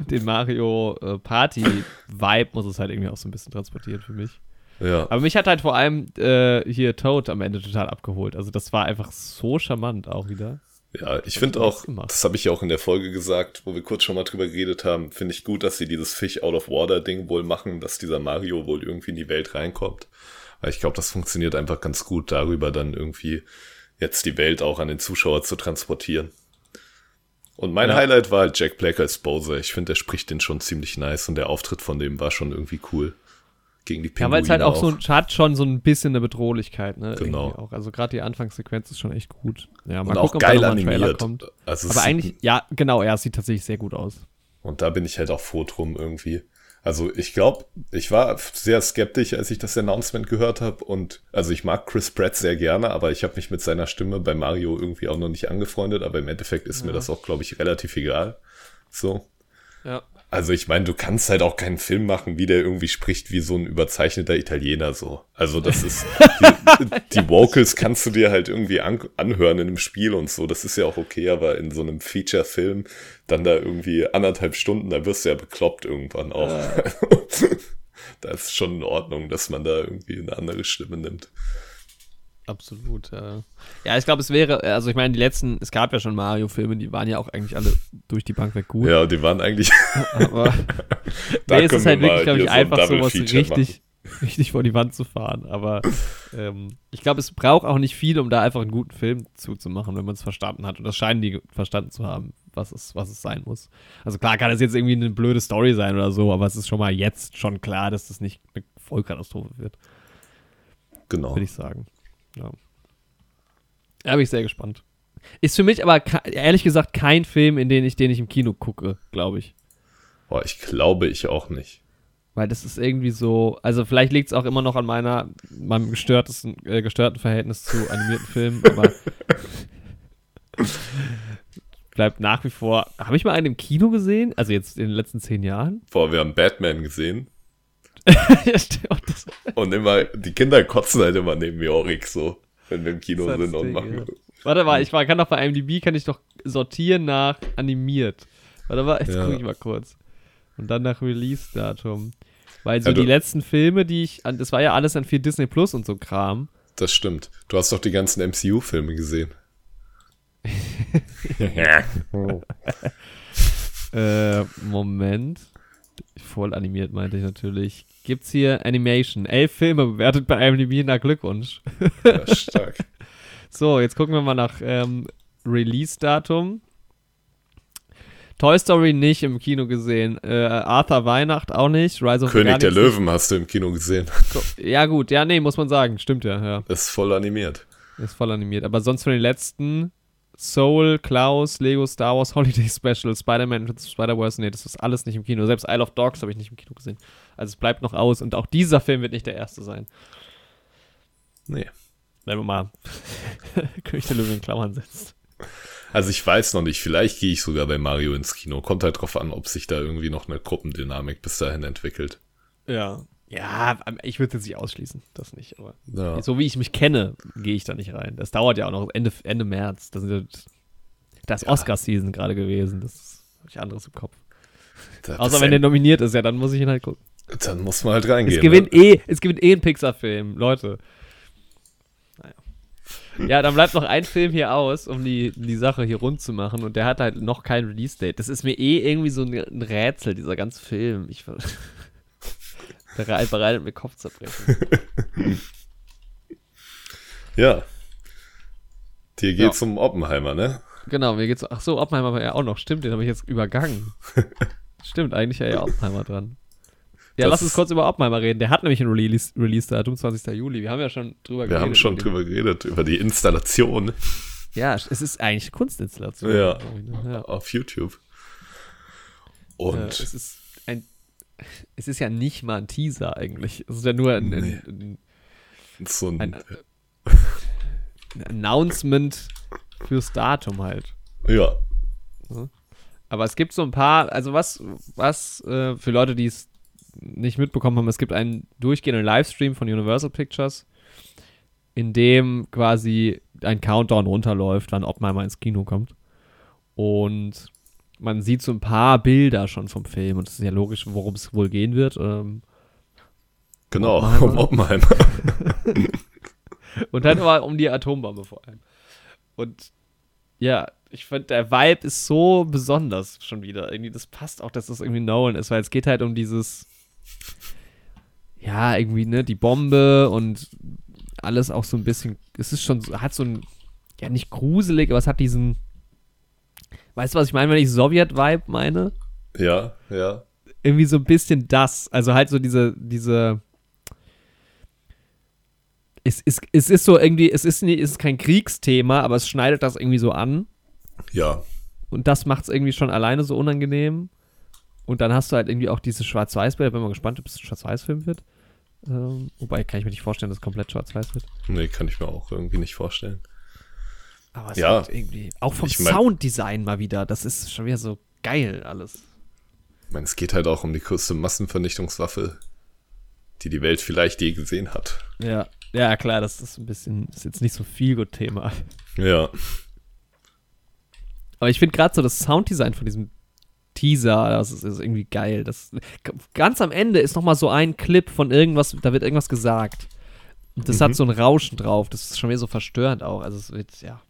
den Mario äh, Party-Vibe muss es halt irgendwie auch so ein bisschen transportieren für mich. Ja. Aber mich hat halt vor allem äh, hier Toad am Ende total abgeholt. Also das war einfach so charmant auch wieder. Ja, ich finde du auch, das habe ich ja auch in der Folge gesagt, wo wir kurz schon mal drüber geredet haben, finde ich gut, dass sie dieses Fish out of water Ding wohl machen, dass dieser Mario wohl irgendwie in die Welt reinkommt. Weil ich glaube, das funktioniert einfach ganz gut, darüber dann irgendwie jetzt die Welt auch an den Zuschauer zu transportieren. Und mein Ja. Highlight war halt Jack Black als Bowser. Ich finde, der spricht den schon ziemlich nice und der Auftritt von dem war schon irgendwie cool. Gegen die Ja, Pinguine weil es halt auch, so hat schon so ein bisschen eine Bedrohlichkeit, ne? Genau. Also gerade die Anfangssequenz ist schon echt gut. Ja, mal und gucken, auch ob da geil ein Trailer animiert. kommt. Also Aber eigentlich, ja, genau, ja, sieht tatsächlich sehr gut aus. Und da bin ich halt auch froh drum irgendwie. Also ich glaube, ich war sehr skeptisch, als ich das Announcement gehört habe. Und also ich mag Chris Pratt sehr gerne, aber ich habe mich mit seiner Stimme bei Mario irgendwie auch noch nicht angefreundet. Aber im Endeffekt ist mir das auch, glaube ich, relativ egal. So. Ja. Also ich meine, du kannst halt auch keinen Film machen, wie der irgendwie spricht wie so ein überzeichneter Italiener so. Also das ist, die, die Vocals kannst du dir halt irgendwie an, anhören in einem Spiel und so. Das ist ja auch okay, aber in so einem Feature-Film dann da irgendwie anderthalb Stunden, da wirst du ja bekloppt irgendwann auch. da ist schon in Ordnung, dass man da irgendwie eine andere Stimme nimmt. Absolut, ja. Ja, ich glaube, es wäre, also ich meine, die letzten, es gab ja schon Mario-Filme, die waren ja auch eigentlich alle durch die Bank weg gut. Ja, die waren eigentlich, Aber da nee, es ist halt wir wirklich, glaube ich, so ein einfach Double sowas Feature richtig, richtig vor die Wand zu fahren. Aber ähm, ich glaube, es braucht auch nicht viel, um da einfach einen guten Film zuzumachen, wenn man es verstanden hat. Und das scheinen die verstanden zu haben, was es, was es sein muss. Also klar kann es jetzt irgendwie eine blöde Story sein oder so, aber es ist schon mal jetzt schon klar, dass das nicht eine Vollkatastrophe wird, Genau. würde ich sagen. Ja. Da bin ich sehr gespannt. Ist für mich aber ehrlich gesagt kein Film, in den ich, den ich im Kino gucke, glaube ich. Boah, ich glaube ich auch nicht. Weil das ist irgendwie so, also vielleicht liegt es auch immer noch an meiner, meinem gestörtesten, äh, gestörten Verhältnis zu animierten Filmen, aber bleibt nach wie vor. Habe ich mal einen im Kino gesehen? Also jetzt in den letzten zehn Jahren? Boah, wir haben Batman gesehen. ja, stimmt. Das, Und immer, die Kinder kotzen halt immer neben Jorik so, wenn wir im Kino Das sind und machen. ja. warte mal, ich kann doch bei IMDb, kann ich doch sortieren nach animiert. Warte mal, jetzt Ja. gucke ich mal kurz. Und dann nach Release-Datum. Weil so Ja, die letzten Filme, die ich, an- das war ja alles an viel Disney Plus und so Kram. Das stimmt. Du hast doch die ganzen MCU-Filme gesehen. Äh, Moment. Voll animiert meinte ich natürlich. Gibt's hier Animation. Elf Filme bewertet bei IMDb nach Glückwunsch. Ja, stark. So, jetzt gucken wir mal nach ähm, Release-Datum. Toy Story nicht im Kino gesehen. Äh, Arthur Weihnacht auch nicht. Rise of König der Löwen hast du im Kino gesehen. Ja, gut. Ja, nee, muss man sagen. Stimmt ja, ja. Ist voll animiert. Ist voll animiert. Aber sonst von den letzten Soul, Klaus, Lego, Star Wars, Holiday Special, Spider-Man, Spider-Verse, nee, das ist alles nicht im Kino. Selbst Isle of Dogs habe ich nicht im Kino gesehen. Also es bleibt noch aus und auch dieser Film wird nicht der erste sein. Nee. Wenn man mal König der Löwen in Klammern setzt. Also ich weiß noch nicht, vielleicht gehe ich sogar bei Mario ins Kino. Kommt halt drauf an, ob sich da irgendwie noch eine Gruppendynamik bis dahin entwickelt. Ja. Ja, ich würde es nicht ausschließen, das nicht. Aber Ja. so wie ich mich kenne, gehe ich da nicht rein. Das dauert ja auch noch Ende, Ende März. Das, sind ja, das ist Oscar-Season gerade gewesen. Das habe ich anderes im Kopf. Da- Außer wenn der nominiert ist, ja, dann muss ich ihn halt gucken. Dann muss man halt reingehen. Es gewinnt eh, es gewinnt eh ein Pixar-Film, Leute. Naja. Ja, dann bleibt noch ein Film hier aus, um die, die Sache hier rund zu machen. Und der hat halt noch kein Release-Date. Das ist mir eh irgendwie so ein, Rätsel, dieser ganze Film. Ich bereitet mir Kopfzerbrechen. Ja. Dir geht's um Oppenheimer, ne? Genau, mir geht's. Ach so, Oppenheimer war ja auch noch. Stimmt, den habe ich jetzt übergangen. Stimmt, eigentlich ja ja Oppenheimer dran. Ja, lass uns kurz über Oppenheimer reden. Der hat nämlich ein Release- Release-Datum, 20. Juli. Wir haben ja schon drüber Wir haben schon über den- drüber geredet, über die Installation Ja, es ist eigentlich eine Kunstinstallation. Ja. ne? ja. auf YouTube. Ja, Und es ist ein. Es ist ja nicht mal ein Teaser eigentlich. Es ist ja nur ein, Nee. ein, so ein, ein, ein Announcement fürs Datum halt. ja, Aber es gibt so ein paar, also was, was äh, für Leute, die es nicht mitbekommen haben, es gibt einen durchgehenden Livestream von Universal Pictures, in dem quasi ein Countdown runterläuft, wann Oppenheimer ins Kino kommt. Und man sieht so ein paar Bilder schon vom Film und es ist ja logisch, worum es wohl gehen wird. Ähm, genau, Oppenheimer. um Oppenheimer. Und dann aber um die Atombombe vor allem. Und ja, ich finde, der Vibe ist so besonders schon wieder. Irgendwie, das passt auch, dass das irgendwie Nolan ist, weil es geht halt um dieses, ja, irgendwie, ne, die Bombe und alles auch so ein bisschen, es ist schon, so- hat so ein, ja, nicht gruselig, aber es hat diesen, weißt du, was ich meine, wenn ich Sowjet-Vibe meine? Ja, ja. irgendwie so ein bisschen das. Also halt so diese, diese. Es ist, es ist so irgendwie, es ist, nie, es ist kein Kriegsthema, aber es schneidet das irgendwie so an. Ja, Und das macht es irgendwie schon alleine so unangenehm. Und dann hast du halt irgendwie auch diese Schwarz-Weiß-Bilder. Bin mal gespannt, ob es ein Schwarz-Weiß-Film wird. Ähm, wobei kann ich mir nicht vorstellen, dass es komplett schwarz-weiß wird. nee, kann ich mir auch irgendwie nicht vorstellen. Aber es Ja. irgendwie. Auch vom Ich mein- Sounddesign mal wieder. Das ist schon wieder so geil alles. Ich meine, es geht halt auch um die größte Massenvernichtungswaffe, die die Welt vielleicht je gesehen hat. Ja. Ja, klar, das ist ein bisschen, ist jetzt nicht so viel gut Thema. Ja, Aber ich finde gerade so das Sounddesign von diesem Teaser, das ist, ist irgendwie geil. Das, ganz am Ende ist noch mal so ein Clip von irgendwas, da wird irgendwas gesagt. Und das Mhm. hat so ein Rauschen drauf. Das ist schon wieder so verstörend auch. Also es wird, ja.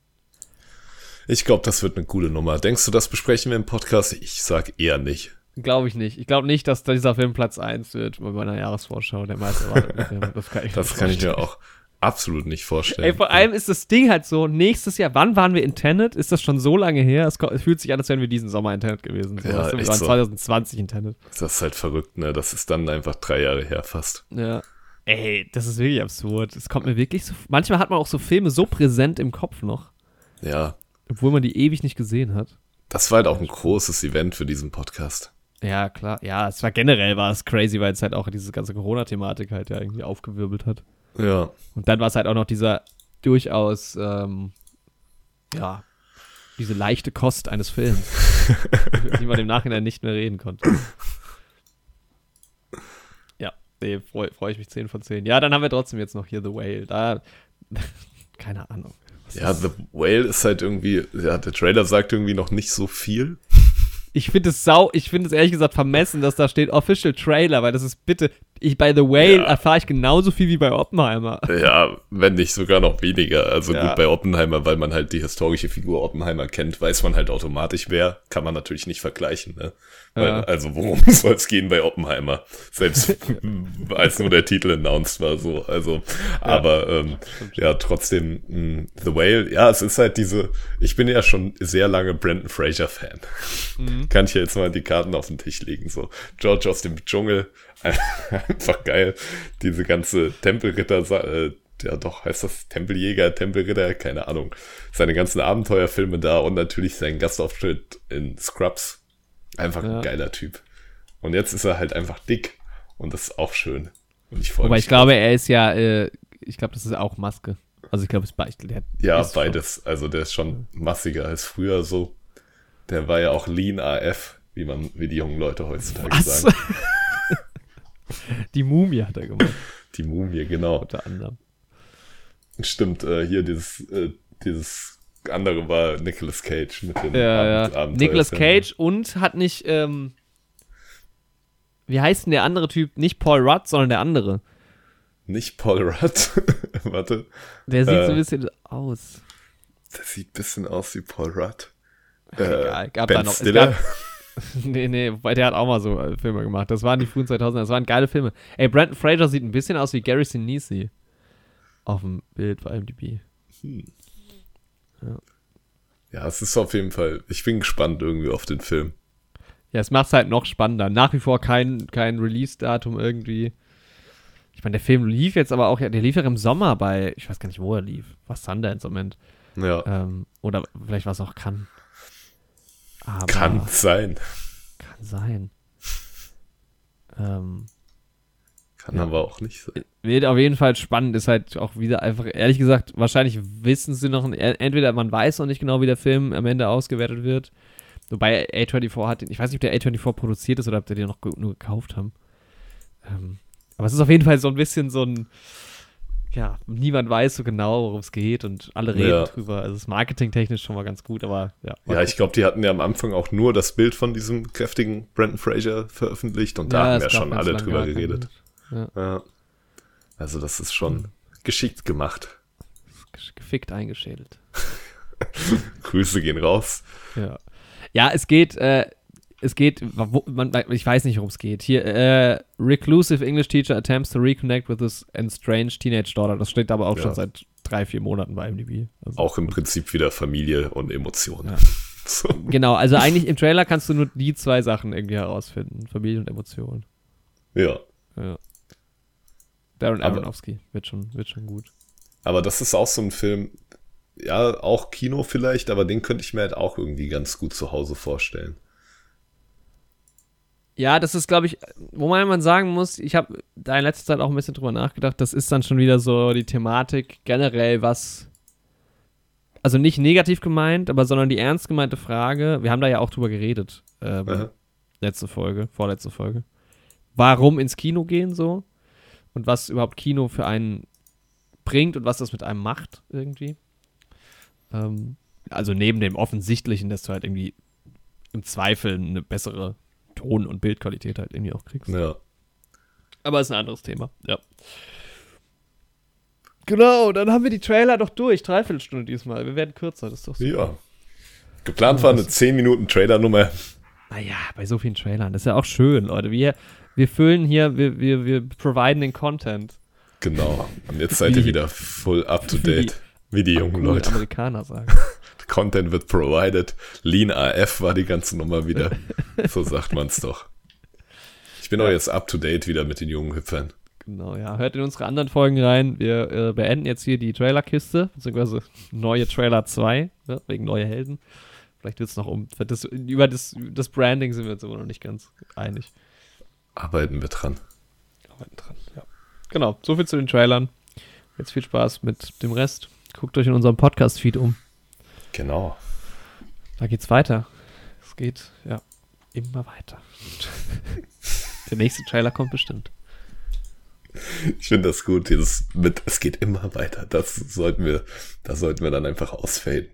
ich glaube, das wird eine coole Nummer. Denkst du, das besprechen wir im Podcast? Ich sag eher nicht. Glaube ich nicht. Ich glaube nicht, dass dieser Film Platz 1 wird bei meiner Jahresvorschau. Der Film. Das kann ich, Das kann ich mir auch absolut nicht vorstellen. Ey, vor allem ist das Ding halt so, nächstes Jahr, wann waren wir in Tenet? Ist das schon so lange her? Es, fühlt sich an, als wären wir diesen Sommer in Tenet gewesen. So, Ja, weißt du, wir waren so. 2020 in Tenet. Das ist halt verrückt, ne? Das ist dann einfach drei Jahre her fast. Ja. Ey, das ist wirklich absurd. Es kommt mir wirklich so. Manchmal hat man auch so Filme so präsent im Kopf noch, Ja, obwohl man die ewig nicht gesehen hat. das war halt auch ein großes Event für diesen Podcast. Ja, klar. Ja, es war generell war es crazy, weil es halt auch diese ganze Corona-Thematik halt ja irgendwie aufgewirbelt hat. Ja, Und dann war es halt auch noch dieser durchaus, ähm, ja, diese leichte Kost eines Films, über die man im Nachhinein nicht mehr reden konnte. Ja, nee, freue freu ich mich 10 von 10. Ja, dann haben wir trotzdem jetzt noch hier The Whale. Da, keine Ahnung. Ja, The Whale ist halt irgendwie, ja, der Trailer sagt irgendwie noch nicht so viel. Ich finde es sau, ich finde es ehrlich gesagt vermessen, dass da steht Official Trailer, weil das ist bitte, ich bei The Whale Ja. erfahre ich genauso viel wie bei Oppenheimer. Ja, wenn nicht sogar noch weniger. Also Ja. gut, bei Oppenheimer, weil man halt die historische Figur Oppenheimer kennt, weiß man halt automatisch wer. Kann man natürlich nicht vergleichen, ne? Weil, Ja. Also worum soll es gehen bei Oppenheimer? Selbst als nur der Titel announced war so. Also, aber ähm, ja, trotzdem, mh, The Whale, ja, es ist halt diese, ich bin ja schon sehr lange Brandon Fraser-Fan. Kann ich ja jetzt mal die Karten auf den Tisch legen. So, George aus dem Dschungel, einfach geil. Diese ganze Tempelritter, äh, ja doch, heißt das Tempeljäger, Tempelritter, keine Ahnung. Seine ganzen Abenteuerfilme da und natürlich sein Gastauftritt in Scrubs. Einfach Ja. ein geiler Typ. Und jetzt ist er halt einfach dick. Und das ist auch schön. Und ich freue mich. ich glaube, er ist ja, äh, ich glaube, das ist auch Maske. Also ich glaube, es ist beicht. Der Ja, ist schon- beides. Also der ist schon massiger als früher so. Der war ja auch Lean AF, wie man, wie die jungen Leute heutzutage Was? sagen. Die Mumie hat er gemacht. Die Mumie, genau. Unter anderem. Stimmt, äh, hier dieses, äh, dieses andere war Nicolas Cage mit den Ja, Abend- ja. Nicolas Cage und hat nicht, ähm, wie heißt denn der andere Typ? Nicht Paul Rudd, sondern der andere. Nicht Paul Rudd. Warte. Der sieht Äh. so ein bisschen aus. Das sieht ein bisschen aus wie Paul Rudd. egal, gab ben da noch- es Stiller. gab- nee, nee, wobei der hat auch mal so äh, Filme gemacht. Das waren die frühen 2000er, das waren geile Filme. Ey, Brandon Fraser sieht ein bisschen aus wie Gary Sinise auf dem Bild bei IMDb. Ja, es ist auf jeden Fall. Ich bin gespannt irgendwie auf den Film. Ja, es macht es halt noch spannender. Nach wie vor kein, kein Release-Datum irgendwie. Ich meine, der Film lief jetzt aber auch, ja, der lief ja im Sommer bei, ich weiß gar nicht, wo er lief. War Sundance im Moment. Ja, Ähm, oder vielleicht was auch kann. Aber kann sein. kann sein. Ähm, Kann Ja. aber auch nicht sein. wird auf jeden Fall spannend, ist halt auch wieder einfach, ehrlich gesagt, wahrscheinlich wissen sie noch, entweder man weiß noch nicht genau, wie der Film am Ende ausgewertet wird. Wobei A24 hat den, ich weiß nicht, ob der A24 produziert ist oder ob die den noch nur gekauft haben. Ähm, aber es ist auf jeden Fall so ein bisschen so ein, ja, niemand weiß so genau, worum es geht und alle reden Ja. drüber. Also es ist marketingtechnisch schon mal ganz gut, aber ja. Ja, ich glaube, die hatten ja am Anfang auch nur das Bild von diesem kräftigen Brandon Fraser veröffentlicht und da Ja, haben ja schon alle drüber geredet. Ja. Ja. Also das ist schon geschickt gemacht. Gefickt eingeschädelt. Grüße gehen raus. Ja. Ja, es geht, äh, es geht, man, ich weiß nicht, worum es geht. Hier, äh, Reclusive English Teacher attempts to reconnect with his estranged teenage daughter. Das steht aber auch Ja. schon seit drei, vier Monaten bei MDB. Also, Auch im Prinzip wieder Familie und Emotionen. Ja. So. Genau, also eigentlich im Trailer kannst du nur die zwei Sachen irgendwie herausfinden. Familie und Emotionen. ja. Ja. Darren Aber- Aronofsky wird schon, wird schon gut. Aber das ist auch so ein Film, ja, auch Kino vielleicht, aber den könnte ich mir halt auch irgendwie ganz gut zu Hause vorstellen. Ja, das ist, glaube ich, wo man, sagen muss, ich habe da in letzter Zeit auch ein bisschen drüber nachgedacht, das ist dann schon wieder so die Thematik generell, was, also nicht negativ gemeint, aber sondern die ernst gemeinte Frage, wir haben da ja auch drüber geredet, ähm, letzte Folge, vorletzte Folge, warum ins Kino gehen so und was überhaupt Kino für einen bringt und was das mit einem macht irgendwie. Ähm, also neben dem Offensichtlichen, dass du halt irgendwie im Zweifel eine bessere Ton- und Bildqualität halt irgendwie auch kriegst. Ja. Aber ist ein anderes Thema, ja. Genau, dann haben wir die Trailer doch durch. Dreiviertelstunde diesmal. Wir werden kürzer, das ist doch so. Ja. Geplant war eine 10 Minuten Trailer-Nummer. Naja, bei so vielen Trailern. Das ist ja auch schön, Leute. Wir, wir füllen hier, wir, wir, wir providen den Content. Genau. Und jetzt seid ihr wieder full up to date. Wie die jungen Leute. Amerikaner sagen. Content wird provided. Lean AF war die ganze Nummer wieder. So sagt man's doch. Ich bin auch jetzt up to date wieder mit den jungen Hüpfern. Genau, ja. Hört in unsere anderen Folgen rein. Wir äh, beenden jetzt hier die Trailerkiste, beziehungsweise neue Trailer 2, ne, wegen neue Helden. Vielleicht wird es noch um. Das, über das, das Branding sind wir uns aber noch nicht ganz einig. Arbeiten wir dran. Arbeiten dran, ja. Genau, soviel zu den Trailern. Jetzt viel Spaß mit dem Rest. Guckt euch in unserem Podcast-Feed um. Genau. Da geht's weiter. Es geht, ja, immer weiter. Der nächste Trailer kommt bestimmt. Ich finde das gut, dieses mit, es geht immer weiter. Das sollten wir, das sollten wir dann einfach ausfaden.